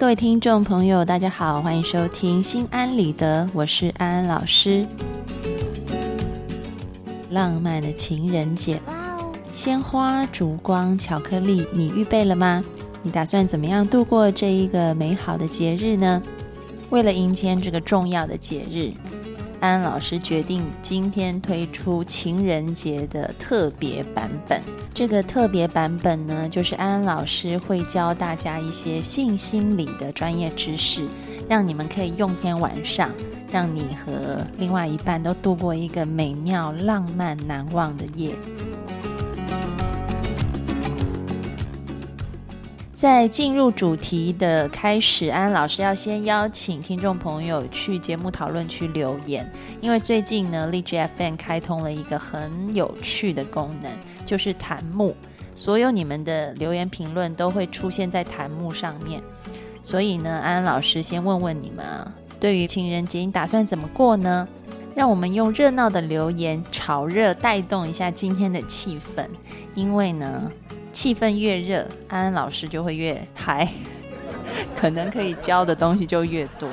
各位听众朋友，大家好，欢迎收听《心安理得》，我是安安老师。浪漫的情人节，鲜花、烛光、巧克力，你预备了吗？你打算怎么样度过这一个美好的节日呢？为了迎接这个重要的节日。安安老师决定今天推出情人节的特别版本。这个特别版本呢，就是安安老师会教大家一些性心理的专业知识，让你们可以用天晚上，让你和另外一半都度过一个美妙、浪漫、难忘的夜。在进入主题的开始，安老师要先邀请听众朋友去节目讨论区留言，因为最近呢，荔枝 FM 开通了一个很有趣的功能，就是弹幕，所有你们的留言评论都会出现在弹幕上面。所以呢，安安老师先问问你们啊，对于情人节你打算怎么过呢？让我们用热闹的留言炒热，带动一下今天的气氛，因为呢。气氛越热，安安老师就会越嗨，可能可以教的东西就越多。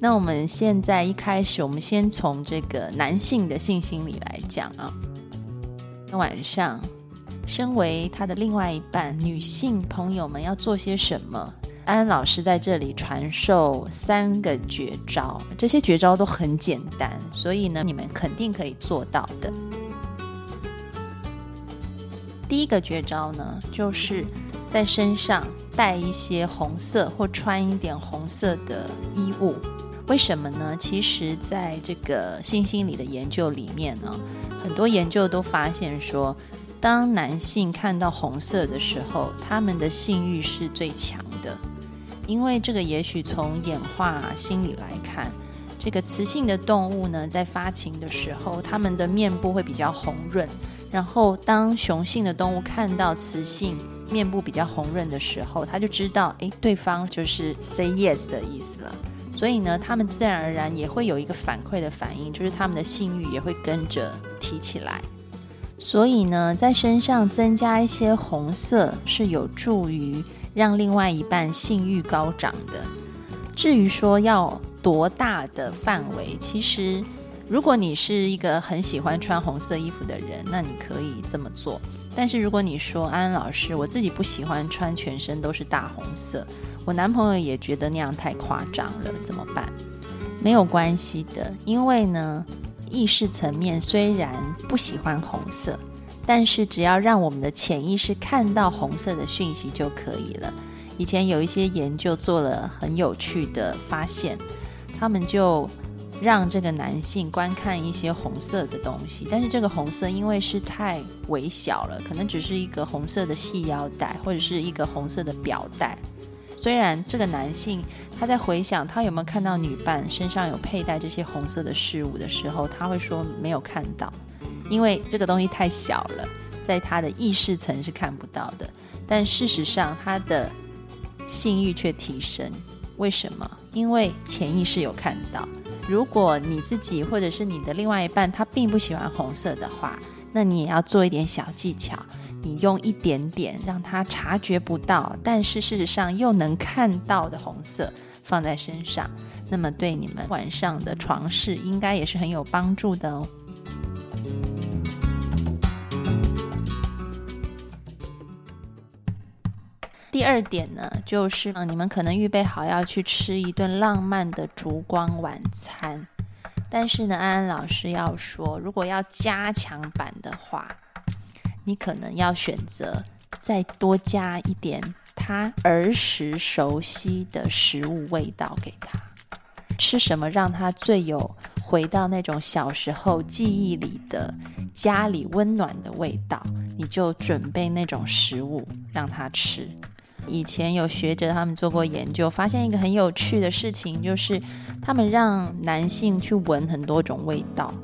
那我们现在一开始，我们先从这个男性的性心理来讲啊。晚上。身为他的另外一半，女性朋友们要做些什么？安安老师在这里传授三个绝招，这些绝招都很简单，所以呢，你们肯定可以做到的。第一个绝招呢，就是在身上带一些红色或穿一点红色的衣物。为什么呢？其实，在这个性心理的研究里面呢，很多研究都发现说。当男性看到红色的时候，他们的性欲是最强的，因为这个也许从演化心理来看，这个雌性的动物呢，在发情的时候，它们的面部会比较红润，然后当雄性的动物看到雌性面部比较红润的时候，他就知道，诶，对方就是 say yes 的意思了，所以呢，他们自然而然也会有一个反馈的反应，就是他们的性欲也会跟着提起来。所以呢，在身上增加一些红色是有助于让另外一半性欲高涨的。至于说要多大的范围，其实如果你是一个很喜欢穿红色衣服的人，那你可以这么做。但是如果你说安安老师，我自己不喜欢穿全身都是大红色，我男朋友也觉得那样太夸张了，怎么办？没有关系的，因为呢。意识层面虽然不喜欢红色，但是只要让我们的潜意识看到红色的讯息就可以了。以前有一些研究做了很有趣的发现，他们就让这个男性观看一些红色的东西，但是这个红色因为是太微小了，可能只是一个红色的细腰带或者是一个红色的表带。虽然这个男性他在回想他有没有看到女伴身上有佩戴这些红色的事物的时候，他会说没有看到，因为这个东西太小了，在他的意识层是看不到的。但事实上，他的性欲却提升。为什么？因为潜意识有看到。如果你自己或者是你的另外一半他并不喜欢红色的话，那你也要做一点小技巧。你用一点点让他察觉不到，但是事实上又能看到的红色放在身上，那么对你们晚上的床事应该也是很有帮助的哦。第二点呢，就是你们可能预备好要去吃一顿浪漫的烛光晚餐，但是呢，安安老师要说，如果要加强版的话。你可能要选择再多加一点他儿时熟悉的食物味道给他。吃什么让他最有回到那种小时候记忆里的家里温暖的味道，你就准备那种食物让他吃。以前有学者他们做过研究，发现一个很有趣的事情，就是他们让男性去闻很多种味道。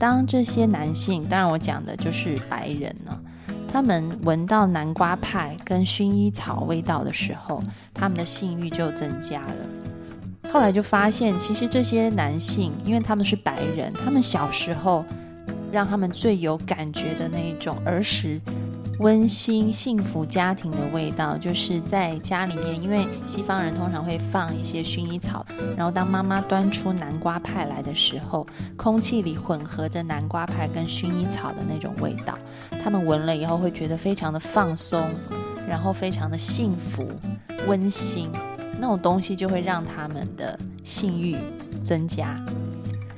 当这些男性，当然我讲的就是白人呢，他们闻到南瓜派跟薰衣草味道的时候，他们的性欲就增加了。后来就发现，其实这些男性，因为他们是白人，他们小时候让他们最有感觉的那一种儿时。温馨幸福家庭的味道，就是在家里面，因为西方人通常会放一些薰衣草，然后当妈妈端出南瓜派来的时候，空气里混合着南瓜派跟薰衣草的那种味道，他们闻了以后会觉得非常的放松，然后非常的幸福、温馨，那种东西就会让他们的性欲增加。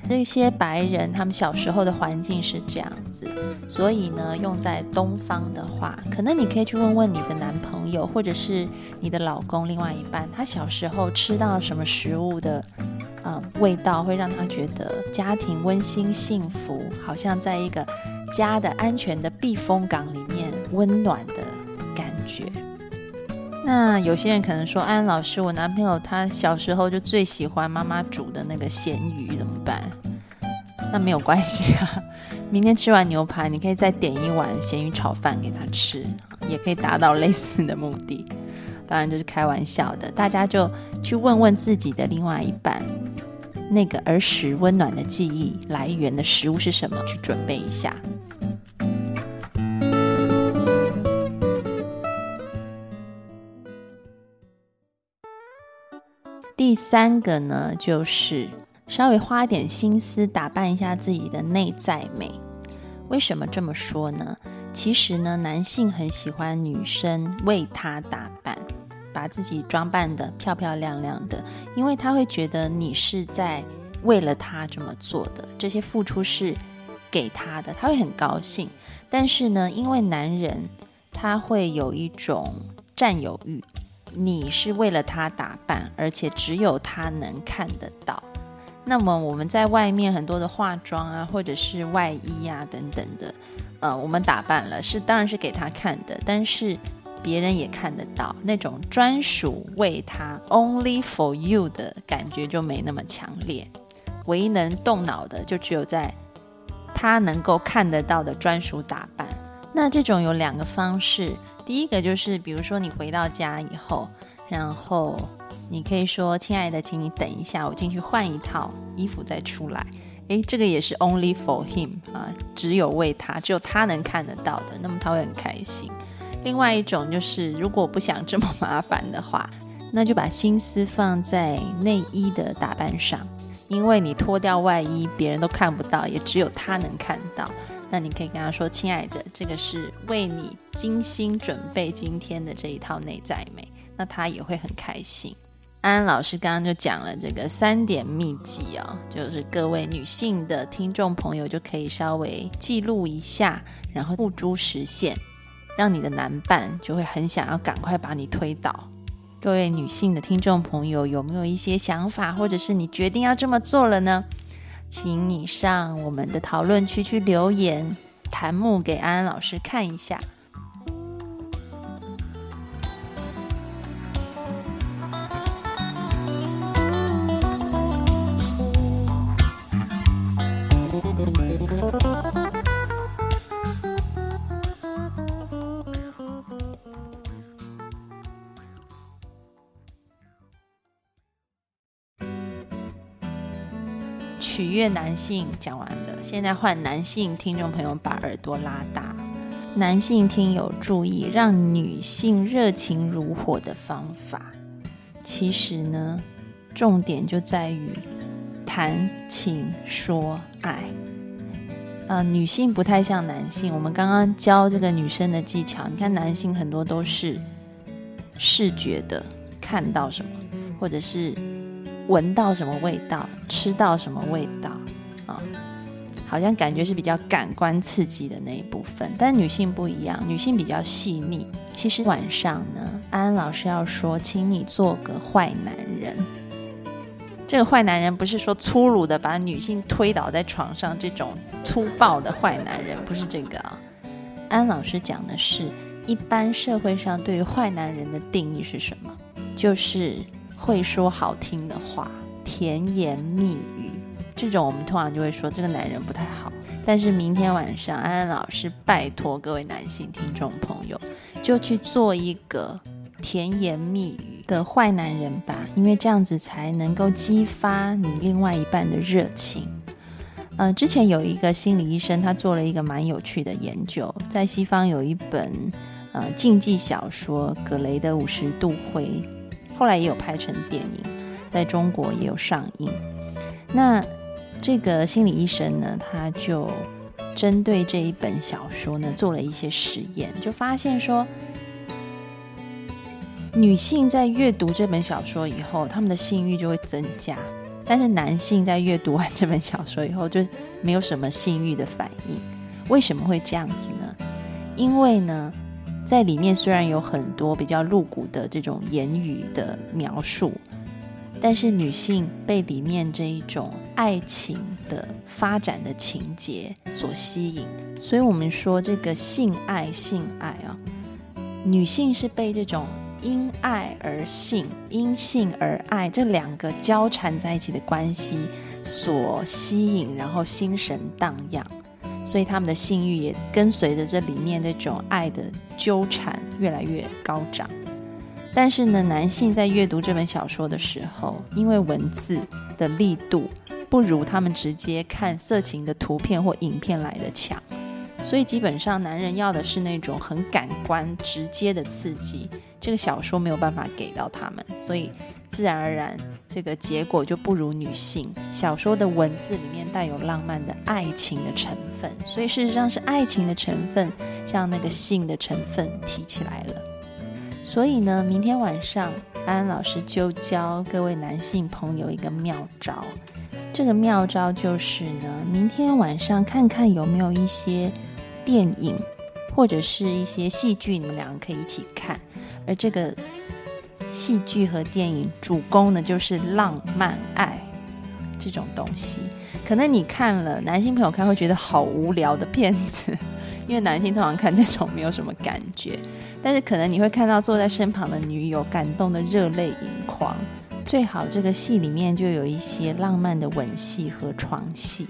这些白人，他们小时候的环境是这样子，所以呢，用在东方的话，可能你可以去问问你的男朋友，或者是你的老公，另外一半，他小时候吃到什么食物的，呃，味道会让他觉得家庭温馨幸福，好像在一个家的安全的避风港里面温暖的。那有些人可能说，安老师，我男朋友他小时候就最喜欢妈妈煮的那个咸鱼，怎么办？那没有关系啊，明天吃完牛排，你可以再点一碗咸鱼炒饭给他吃，也可以达到类似的目的。当然这是开玩笑的，大家就去问问自己的另外一半，那个儿时温暖的记忆来源的食物是什么，去准备一下。第三个呢，就是稍微花点心思打扮一下自己的内在美。为什么这么说呢？其实呢，男性很喜欢女生为他打扮，把自己装扮的漂漂亮亮的，因为他会觉得你是在为了他这么做的，这些付出是给他的，他会很高兴。但是呢，因为男人他会有一种占有欲。你是为了他打扮，而且只有他能看得到。那么我们在外面很多的化妆啊，或者是外衣啊等等的，呃，我们打扮了，是当然是给他看的，但是别人也看得到，那种专属为他 （only for you） 的感觉就没那么强烈。唯一能动脑的，就只有在他能够看得到的专属打扮。那这种有两个方式。第一个就是，比如说你回到家以后，然后你可以说：“亲爱的，请你等一下，我进去换一套衣服再出来。”诶，这个也是 only for him 啊，只有为他，只有他能看得到的，那么他会很开心。另外一种就是，如果不想这么麻烦的话，那就把心思放在内衣的打扮上，因为你脱掉外衣，别人都看不到，也只有他能看到。那你可以跟他说：“亲爱的，这个是为你精心准备今天的这一套内在美。”那他也会很开心。安安老师刚刚就讲了这个三点秘籍哦，就是各位女性的听众朋友就可以稍微记录一下，然后付诸实现，让你的男伴就会很想要赶快把你推倒。各位女性的听众朋友，有没有一些想法，或者是你决定要这么做了呢？请你上我们的讨论区去留言，弹幕给安安老师看一下。取悦男性讲完了，现在换男性听众朋友把耳朵拉大。男性听友注意，让女性热情如火的方法，其实呢，重点就在于谈情说爱。呃，女性不太像男性，我们刚刚教这个女生的技巧，你看男性很多都是视觉的，看到什么，或者是。闻到什么味道，吃到什么味道啊？好像感觉是比较感官刺激的那一部分，但女性不一样，女性比较细腻。其实晚上呢，安安老师要说，请你做个坏男人。这个坏男人不是说粗鲁的把女性推倒在床上这种粗暴的坏男人，不是这个啊。安老师讲的是，一般社会上对于坏男人的定义是什么？就是会说好听的话，甜言蜜语。这种我们通常就会说这个男人不太好，但是明天晚上安安老师拜托各位男性听众朋友，就去做一个甜言蜜语的坏男人吧，因为这样子才能够激发你另外一半的热情。呃，之前有一个心理医生，他做了一个蛮有趣的研究，在西方有一本呃竞技小说《葛雷的五十度灰》，后来也有拍成电影，在中国也有上映。那这个心理医生呢，他就针对这一本小说呢做了一些实验，就发现说，女性在阅读这本小说以后，她们的性欲就会增加；但是男性在阅读完这本小说以后，就没有什么性欲的反应。为什么会这样子呢？因为呢，在里面虽然有很多比较露骨的这种言语的描述。但是女性被里面这一种爱情的发展的情节所吸引，所以我们说这个性爱性爱啊，女性是被这种因爱而性、因性而爱这两个交缠在一起的关系所吸引，然后心神荡漾，所以他们的性欲也跟随着这里面这种爱的纠缠越来越高涨。但是呢，男性在阅读这本小说的时候，因为文字的力度不如他们直接看色情的图片或影片来的强，所以基本上男人要的是那种很感官直接的刺激，这个小说没有办法给到他们，所以自然而然这个结果就不如女性。小说的文字里面带有浪漫的爱情的成分，所以事实上是爱情的成分让那个性的成分提起来了。所以呢，明天晚上安安老师就教各位男性朋友一个妙招。这个妙招就是呢，明天晚上看看有没有一些电影或者是一些戏剧，你们两个可以一起看。而这个戏剧和电影主攻的就是浪漫爱这种东西。可能你看了，男性朋友看会觉得好无聊的片子。因为男性通常看这种没有什么感觉，但是可能你会看到坐在身旁的女友感动的热泪盈眶。最好这个戏里面就有一些浪漫的吻戏和床戏，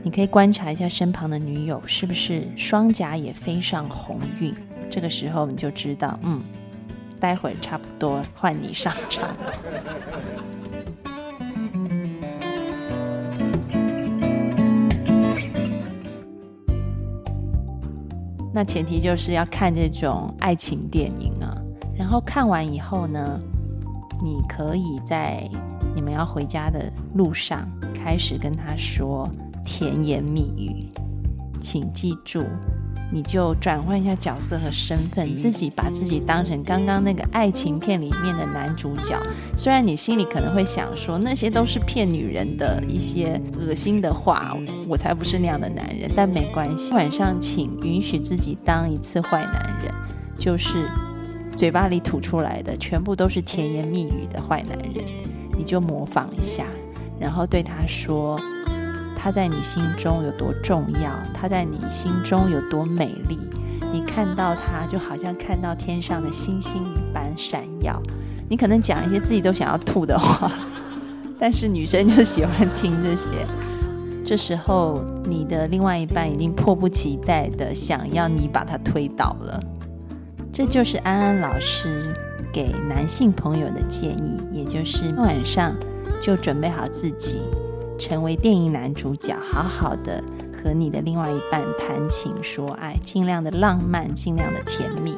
你可以观察一下身旁的女友是不是双颊也飞上红晕。这个时候你就知道，嗯，待会儿差不多换你上场。那前提就是要看这种爱情电影啊，然后看完以后呢，你可以在你们要回家的路上开始跟他说甜言蜜语，请记住。你就转换一下角色和身份，自己把自己当成刚刚那个爱情片里面的男主角。虽然你心里可能会想说那些都是骗女人的一些恶心的话，我才不是那样的男人。但没关系，晚上请允许自己当一次坏男人，就是嘴巴里吐出来的全部都是甜言蜜语的坏男人。你就模仿一下，然后对他说。他在你心中有多重要？他在你心中有多美丽？你看到他，就好像看到天上的星星一般闪耀。你可能讲一些自己都想要吐的话，但是女生就喜欢听这些。这时候，你的另外一半已经迫不及待的想要你把他推倒了。这就是安安老师给男性朋友的建议，也就是晚上就准备好自己。成为电影男主角，好好的和你的另外一半谈情说爱，尽量的浪漫，尽量的甜蜜，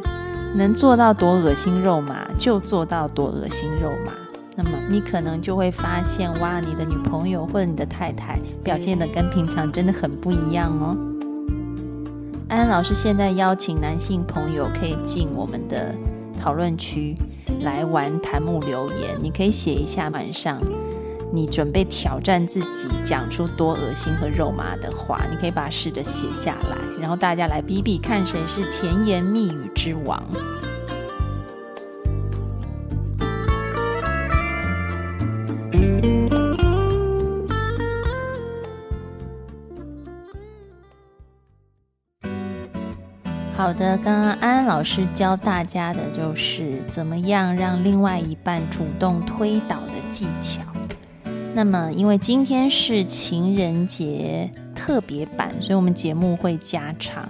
能做到多恶心肉麻就做到多恶心肉麻。那么你可能就会发现，哇，你的女朋友或者你的太太表现的跟平常真的很不一样哦。安安老师现在邀请男性朋友可以进我们的讨论区来玩弹幕留言，你可以写一下晚上。你准备挑战自己，讲出多恶心和肉麻的话，你可以把它试着写下来，然后大家来比比看谁是甜言蜜语之王。好的，刚刚安安老师教大家的就是怎么样让另外一半主动推倒的技巧。那么，因为今天是情人节特别版，所以我们节目会加长。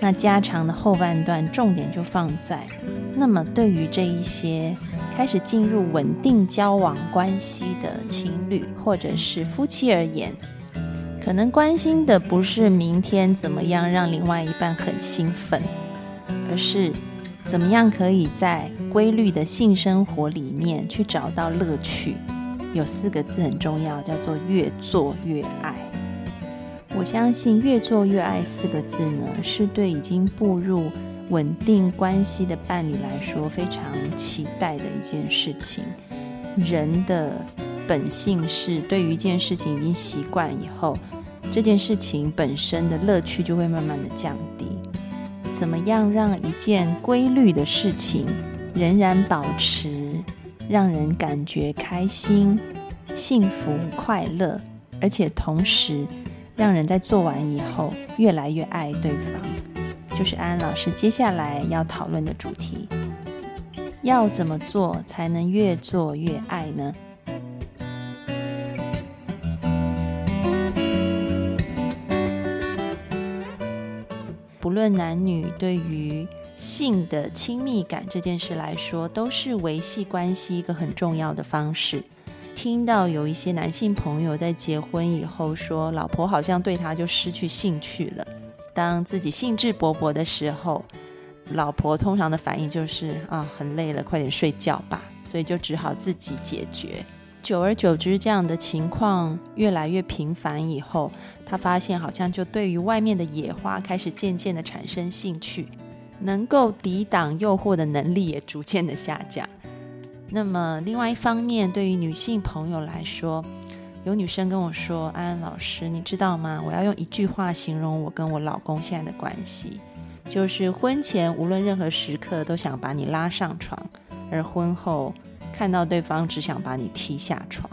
那加长的后半段重点就放在，那么对于这一些开始进入稳定交往关系的情侣或者是夫妻而言，可能关心的不是明天怎么样让另外一半很兴奋，而是怎么样可以在规律的性生活里面去找到乐趣。有四个字很重要，叫做越做越爱。我相信“越做越爱”四个字呢，是对已经步入稳定关系的伴侣来说非常期待的一件事情。人的本性是，对于一件事情已经习惯以后，这件事情本身的乐趣就会慢慢的降低。怎么样让一件规律的事情仍然保持？让人感觉开心、幸福、快乐，而且同时让人在做完以后越来越爱对方，就是安安老师接下来要讨论的主题。要怎么做才能越做越爱呢？不论男女，对于性的亲密感这件事来说，都是维系关系一个很重要的方式。听到有一些男性朋友在结婚以后说，老婆好像对他就失去兴趣了。当自己兴致勃勃的时候，老婆通常的反应就是啊，很累了，快点睡觉吧。所以就只好自己解决。久而久之，这样的情况越来越频繁以后，他发现好像就对于外面的野花开始渐渐的产生兴趣。能够抵挡诱惑的能力也逐渐的下降。那么，另外一方面，对于女性朋友来说，有女生跟我说：“安安老师，你知道吗？我要用一句话形容我跟我老公现在的关系，就是婚前无论任何时刻都想把你拉上床，而婚后看到对方只想把你踢下床。”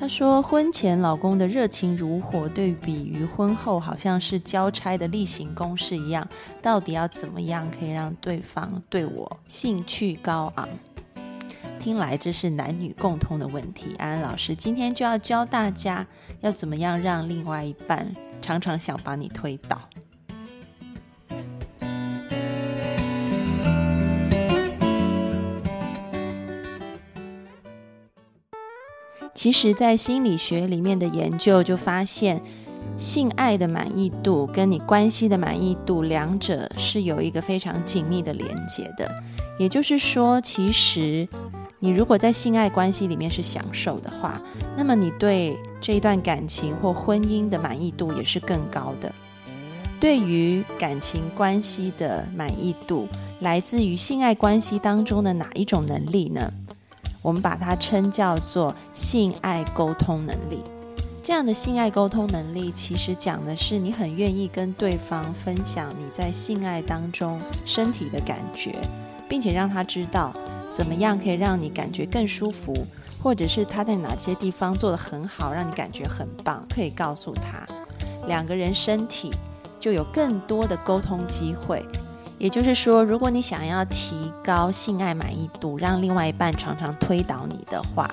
她说：“婚前老公的热情如火，对比于婚后好像是交差的例行公事一样。到底要怎么样可以让对方对我兴趣高昂？听来这是男女共通的问题。安安老师今天就要教大家，要怎么样让另外一半常常想把你推倒。”其实，在心理学里面的研究就发现，性爱的满意度跟你关系的满意度，两者是有一个非常紧密的连接的。也就是说，其实你如果在性爱关系里面是享受的话，那么你对这一段感情或婚姻的满意度也是更高的。对于感情关系的满意度，来自于性爱关系当中的哪一种能力呢？我们把它称叫做性爱沟通能力。这样的性爱沟通能力，其实讲的是你很愿意跟对方分享你在性爱当中身体的感觉，并且让他知道怎么样可以让你感觉更舒服，或者是他在哪些地方做得很好，让你感觉很棒，可以告诉他，两个人身体就有更多的沟通机会。也就是说，如果你想要提高性爱满意度，让另外一半常常推倒你的话，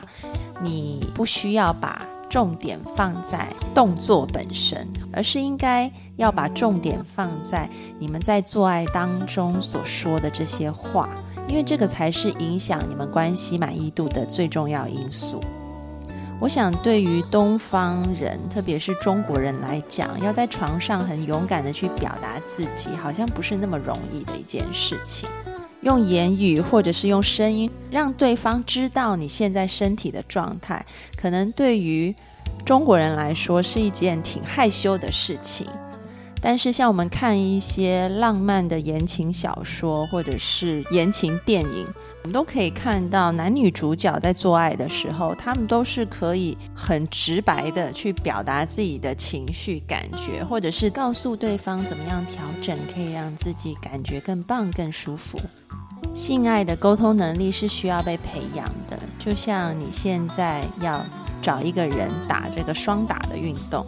你不需要把重点放在动作本身，而是应该要把重点放在你们在做爱当中所说的这些话，因为这个才是影响你们关系满意度的最重要因素。我想，对于东方人，特别是中国人来讲，要在床上很勇敢的去表达自己，好像不是那么容易的一件事情。用言语或者是用声音让对方知道你现在身体的状态，可能对于中国人来说是一件挺害羞的事情。但是像我们看一些浪漫的言情小说或者是言情电影。我们都可以看到，男女主角在做爱的时候，他们都是可以很直白的去表达自己的情绪、感觉，或者是告诉对方怎么样调整，可以让自己感觉更棒、更舒服。性爱的沟通能力是需要被培养的，就像你现在要找一个人打这个双打的运动，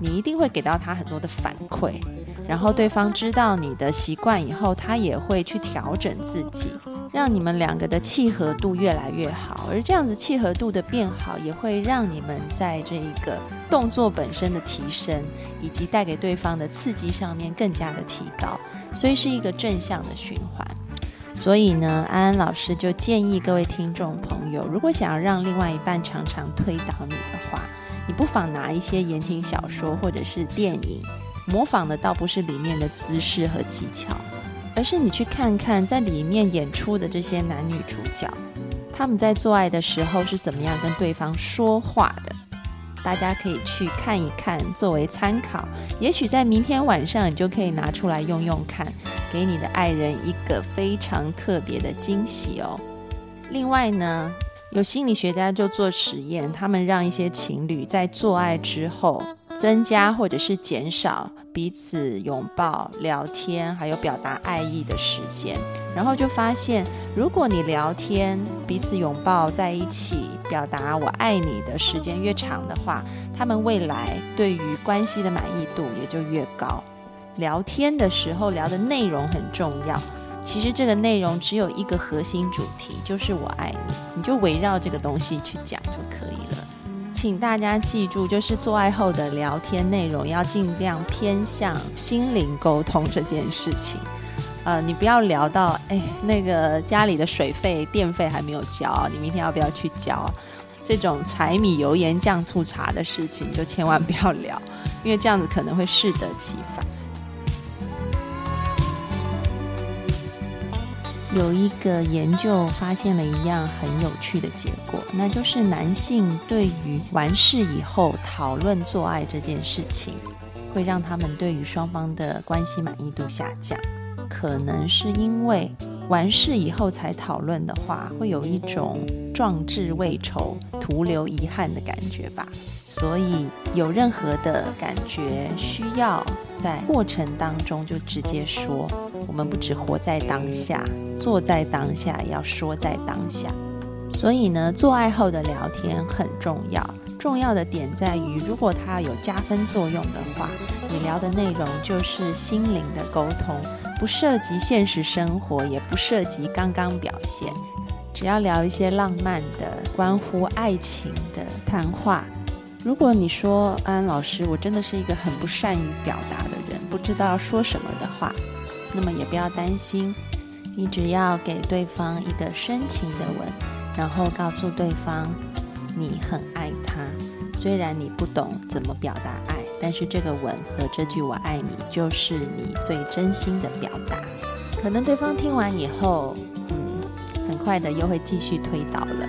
你一定会给到他很多的反馈，然后对方知道你的习惯以后，他也会去调整自己。让你们两个的契合度越来越好，而这样子契合度的变好，也会让你们在这一个动作本身的提升，以及带给对方的刺激上面更加的提高，所以是一个正向的循环。所以呢，安安老师就建议各位听众朋友，如果想要让另外一半常常推倒你的话，你不妨拿一些言情小说或者是电影，模仿的倒不是里面的姿势和技巧。而是你去看看，在里面演出的这些男女主角，他们在做爱的时候是怎么样跟对方说话的？大家可以去看一看，作为参考。也许在明天晚上，你就可以拿出来用用看，给你的爱人一个非常特别的惊喜哦。另外呢，有心理学家就做实验，他们让一些情侣在做爱之后。增加或者是减少彼此拥抱、聊天，还有表达爱意的时间，然后就发现，如果你聊天、彼此拥抱在一起，表达我爱你的时间越长的话，他们未来对于关系的满意度也就越高。聊天的时候聊的内容很重要，其实这个内容只有一个核心主题，就是我爱你，你就围绕这个东西去讲就可以了。请大家记住，就是做爱后的聊天内容要尽量偏向心灵沟通这件事情。呃，你不要聊到，哎，那个家里的水费、电费还没有交，你明天要不要去交？这种柴米油盐酱醋茶的事情，就千万不要聊，因为这样子可能会适得其反。有一个研究发现了一样很有趣的结果，那就是男性对于完事以后讨论做爱这件事情，会让他们对于双方的关系满意度下降。可能是因为完事以后才讨论的话，会有一种壮志未酬、徒留遗憾的感觉吧。所以有任何的感觉需要在过程当中就直接说。我们不只活在当下，做在当下，要说在当下。所以呢，做爱后的聊天很重要。重要的点在于，如果它有加分作用的话，你聊的内容就是心灵的沟通，不涉及现实生活，也不涉及刚刚表现。只要聊一些浪漫的、关乎爱情的谈话。如果你说安安老师，我真的是一个很不善于表达的人，不知道说什么的话。那么也不要担心，你只要给对方一个深情的吻，然后告诉对方你很爱他。虽然你不懂怎么表达爱，但是这个吻和这句“我爱你”就是你最真心的表达。可能对方听完以后，快的又会继续推倒了。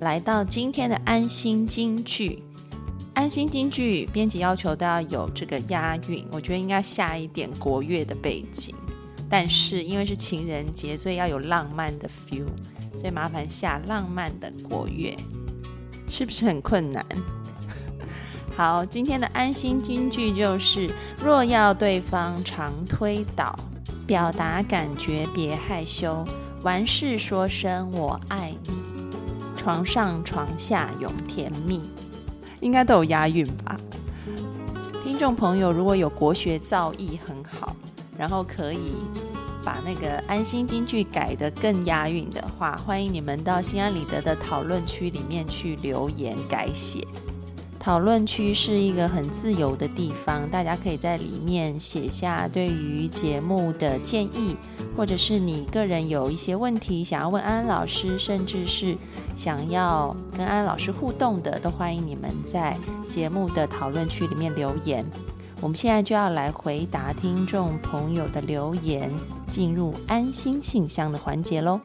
来到今天的安心金句，安心金句编辑要求都要有这个押韵，我觉得应该下一点国乐的背景，但是因为是情人节，所以要有浪漫的 feel，所以麻烦下浪漫的国乐，是不是很困难？好，今天的安心金句就是：若要对方常推倒，表达感觉别害羞，完事说声我爱你。床上床下永甜蜜，应该都有押韵吧？听众朋友，如果有国学造诣很好，然后可以把那个安心金句改得更押韵的话，欢迎你们到心安理得的讨论区里面去留言改写。讨论区是一个很自由的地方，大家可以在里面写下对于节目的建议，或者是你个人有一些问题想要问安安老师，甚至是想要跟安安老师互动的，都欢迎你们在节目的讨论区里面留言。我们现在就要来回答听众朋友的留言，进入安心信箱的环节喽。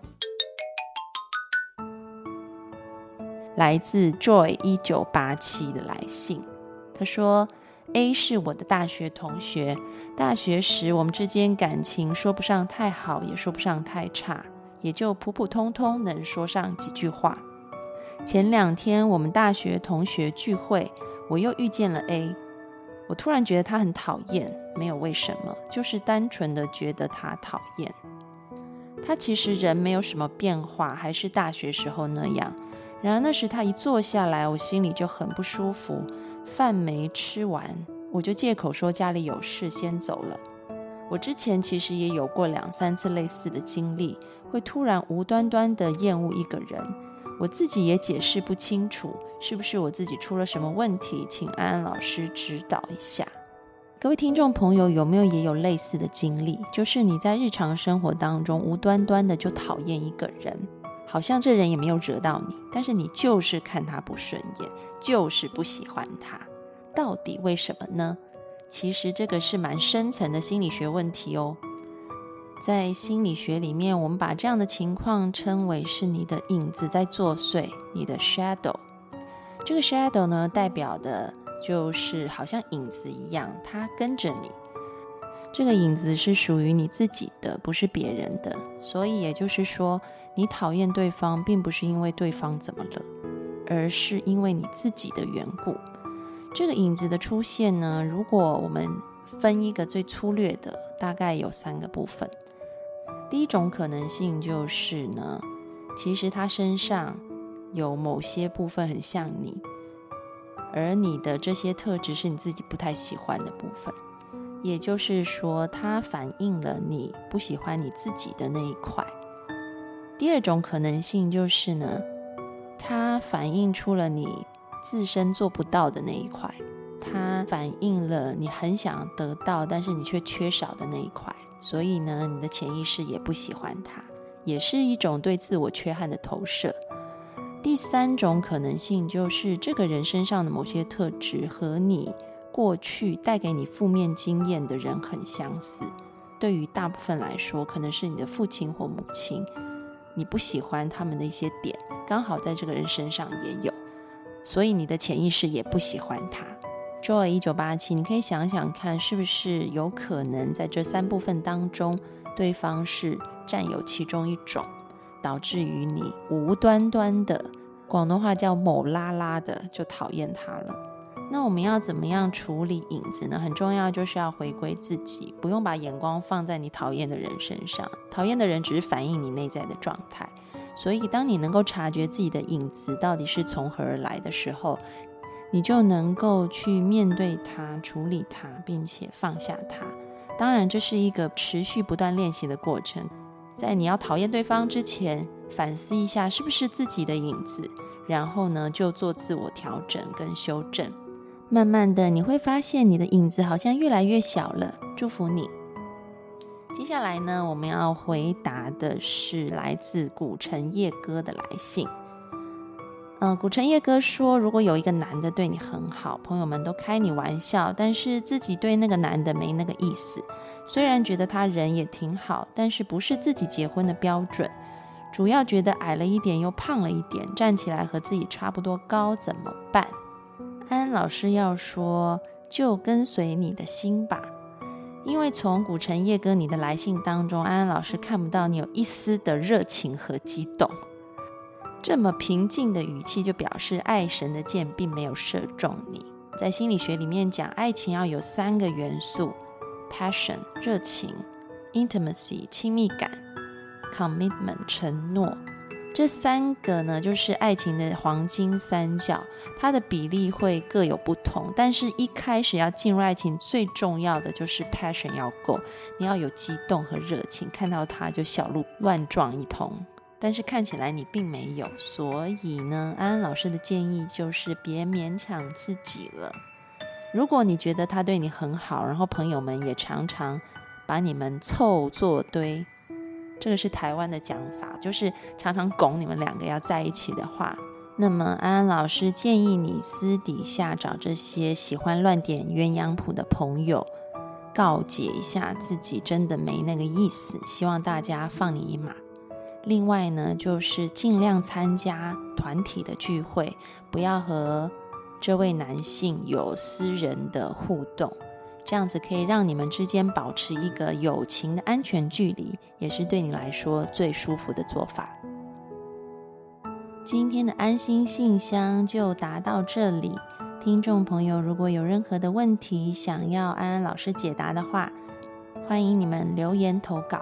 来自 Joy 一九八七的来信。他说：“A 是我的大学同学，大学时我们之间感情说不上太好，也说不上太差，也就普普通通能说上几句话。前两天我们大学同学聚会，我又遇见了 A。我突然觉得他很讨厌，没有为什么，就是单纯的觉得他讨厌。他其实人没有什么变化，还是大学时候那样。然而那时他一坐下来，我心里就很不舒服。”饭没吃完，我就借口说家里有事先走了。我之前其实也有过两三次类似的经历，会突然无端端的厌恶一个人，我自己也解释不清楚，是不是我自己出了什么问题？请安安老师指导一下。各位听众朋友，有没有也有类似的经历？就是你在日常生活当中无端端的就讨厌一个人。好像这人也没有惹到你，但是你就是看他不顺眼，就是不喜欢他。到底为什么呢？其实这个是蛮深层的心理学问题哦。在心理学里面，我们把这样的情况称为是你的影子在作祟，你的 shadow。这个 shadow 呢，代表的就是好像影子一样，它跟着你。这个影子是属于你自己的，不是别人的。所以也就是说。你讨厌对方，并不是因为对方怎么了，而是因为你自己的缘故。这个影子的出现呢，如果我们分一个最粗略的，大概有三个部分。第一种可能性就是呢，其实他身上有某些部分很像你，而你的这些特质是你自己不太喜欢的部分，也就是说，它反映了你不喜欢你自己的那一块。第二种可能性就是呢，它反映出了你自身做不到的那一块，它反映了你很想得到，但是你却缺少的那一块，所以呢，你的潜意识也不喜欢它，也是一种对自我缺憾的投射。第三种可能性就是这个人身上的某些特质和你过去带给你负面经验的人很相似，对于大部分来说，可能是你的父亲或母亲。你不喜欢他们的一些点，刚好在这个人身上也有，所以你的潜意识也不喜欢他。Joy 一九八七，你可以想想看，是不是有可能在这三部分当中，对方是占有其中一种，导致于你无端端的，广东话叫某拉拉的就讨厌他了。那我们要怎么样处理影子呢？很重要，就是要回归自己，不用把眼光放在你讨厌的人身上。讨厌的人只是反映你内在的状态。所以，当你能够察觉自己的影子到底是从何而来的时候，你就能够去面对它、处理它，并且放下它。当然，这是一个持续不断练习的过程。在你要讨厌对方之前，反思一下是不是自己的影子，然后呢，就做自我调整跟修正。慢慢的，你会发现你的影子好像越来越小了。祝福你。接下来呢，我们要回答的是来自古城夜歌的来信。嗯，古城夜歌说，如果有一个男的对你很好，朋友们都开你玩笑，但是自己对那个男的没那个意思。虽然觉得他人也挺好，但是不是自己结婚的标准。主要觉得矮了一点，又胖了一点，站起来和自己差不多高，怎么办？安安老师要说，就跟随你的心吧，因为从古城夜歌你的来信当中，安安老师看不到你有一丝的热情和激动。这么平静的语气，就表示爱神的箭并没有射中你。在心理学里面讲，爱情要有三个元素：passion 热情，intimacy 亲密感，commitment 承诺。这三个呢，就是爱情的黄金三角，它的比例会各有不同。但是，一开始要进入爱情，最重要的就是 passion 要够，你要有激动和热情，看到他就小鹿乱撞一通。但是看起来你并没有，所以呢，安安老师的建议就是别勉强自己了。如果你觉得他对你很好，然后朋友们也常常把你们凑作堆。这个是台湾的讲法，就是常常拱你们两个要在一起的话，那么安安老师建议你私底下找这些喜欢乱点鸳鸯谱的朋友，告解一下自己真的没那个意思，希望大家放你一马。另外呢，就是尽量参加团体的聚会，不要和这位男性有私人的互动，这样子可以让你们之间保持一个友情的安全距离，也是对你来说最舒服的做法。今天的安心信箱就答到这里。听众朋友，如果有任何的问题想要安安老师解答的话，欢迎你们留言投稿。